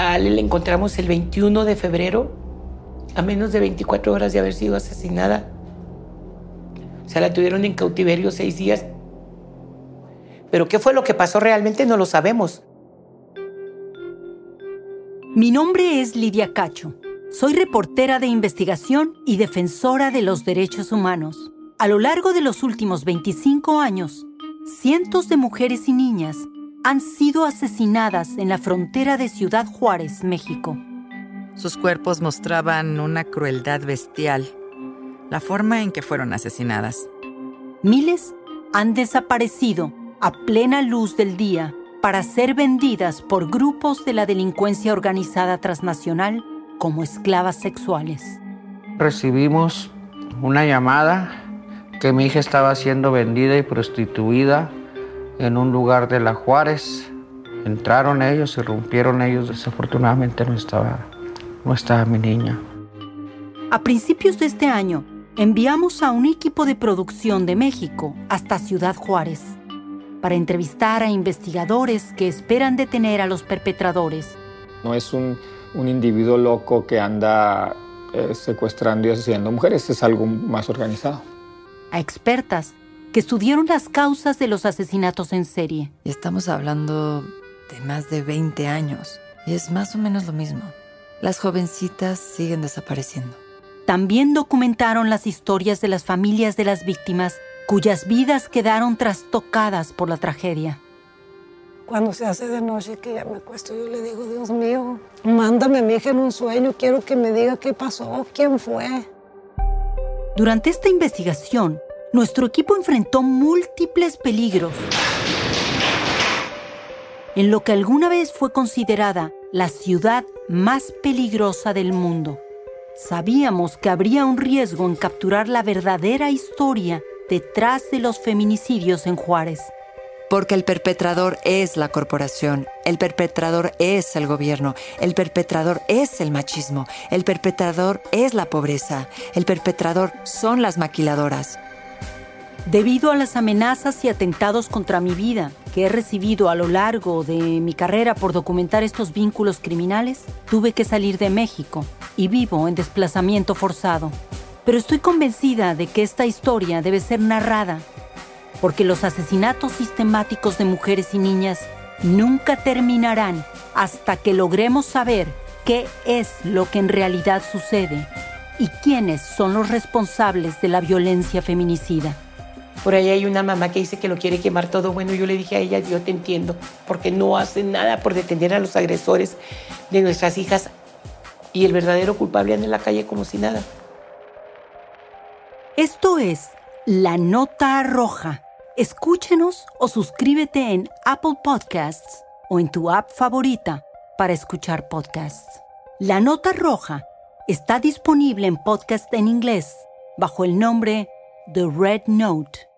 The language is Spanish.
A Ale la encontramos el 21 de febrero, a menos de 24 horas de haber sido asesinada. O sea, la tuvieron en cautiverio seis días. Pero qué fue lo que pasó realmente no lo sabemos. Mi nombre es Lidia Cacho. Soy reportera de investigación y defensora de los derechos humanos. A lo largo de los últimos 25 años, cientos de mujeres y niñas han sido asesinadas en la frontera de Ciudad Juárez, México. Sus cuerpos mostraban una crueldad bestial, la forma en que fueron asesinadas. Miles han desaparecido a plena luz del día para ser vendidas por grupos de la delincuencia organizada transnacional como esclavas sexuales. Recibimos una llamada que mi hija estaba siendo vendida y prostituida en un lugar de la Juárez. Entraron ellos, y rompieron ellos. Desafortunadamente no estaba, no estaba mi niña. A principios de este año, enviamos a un equipo de producción de México hasta Ciudad Juárez para entrevistar a investigadores que esperan detener a los perpetradores. No es un, individuo loco que anda eh, secuestrando y asesinando mujeres, es algo más organizado. A expertas que estudiaron las causas de los asesinatos en serie. Y estamos hablando de más de 20 años. Y es más o menos lo mismo. Las jovencitas siguen desapareciendo. También documentaron las historias de las familias de las víctimas cuyas vidas quedaron trastocadas por la tragedia. Cuando se hace de noche que ya me acuesto, yo le digo, Dios mío, mándame a mi hija en un sueño, quiero que me diga qué pasó, quién fue. Durante esta investigación, nuestro equipo enfrentó múltiples peligros. En lo que alguna vez fue considerada la ciudad más peligrosa del mundo. Sabíamos que habría un riesgo en capturar la verdadera historia detrás de los feminicidios en Juárez. Porque el perpetrador es la corporación, el perpetrador es el gobierno, el perpetrador es el machismo, el perpetrador es la pobreza, el perpetrador son las maquiladoras. Debido a las amenazas y atentados contra mi vida que he recibido a lo largo de mi carrera por documentar estos vínculos criminales, tuve que salir de México y vivo en desplazamiento forzado. Pero estoy convencida de que esta historia debe ser narrada, porque los asesinatos sistemáticos de mujeres y niñas nunca terminarán hasta que logremos saber qué es lo que en realidad sucede y quiénes son los responsables de la violencia feminicida. Por ahí hay una mamá que dice que lo quiere quemar todo. Bueno, yo le dije a ella, yo te entiendo, porque no hace nada por detener a los agresores de nuestras hijas y el verdadero culpable anda en la calle como si nada. Esto es La Nota Roja. Escúchenos o suscríbete en Apple Podcasts o en tu app favorita para escuchar podcasts. La Nota Roja está disponible en podcast en inglés bajo el nombre The Red Note.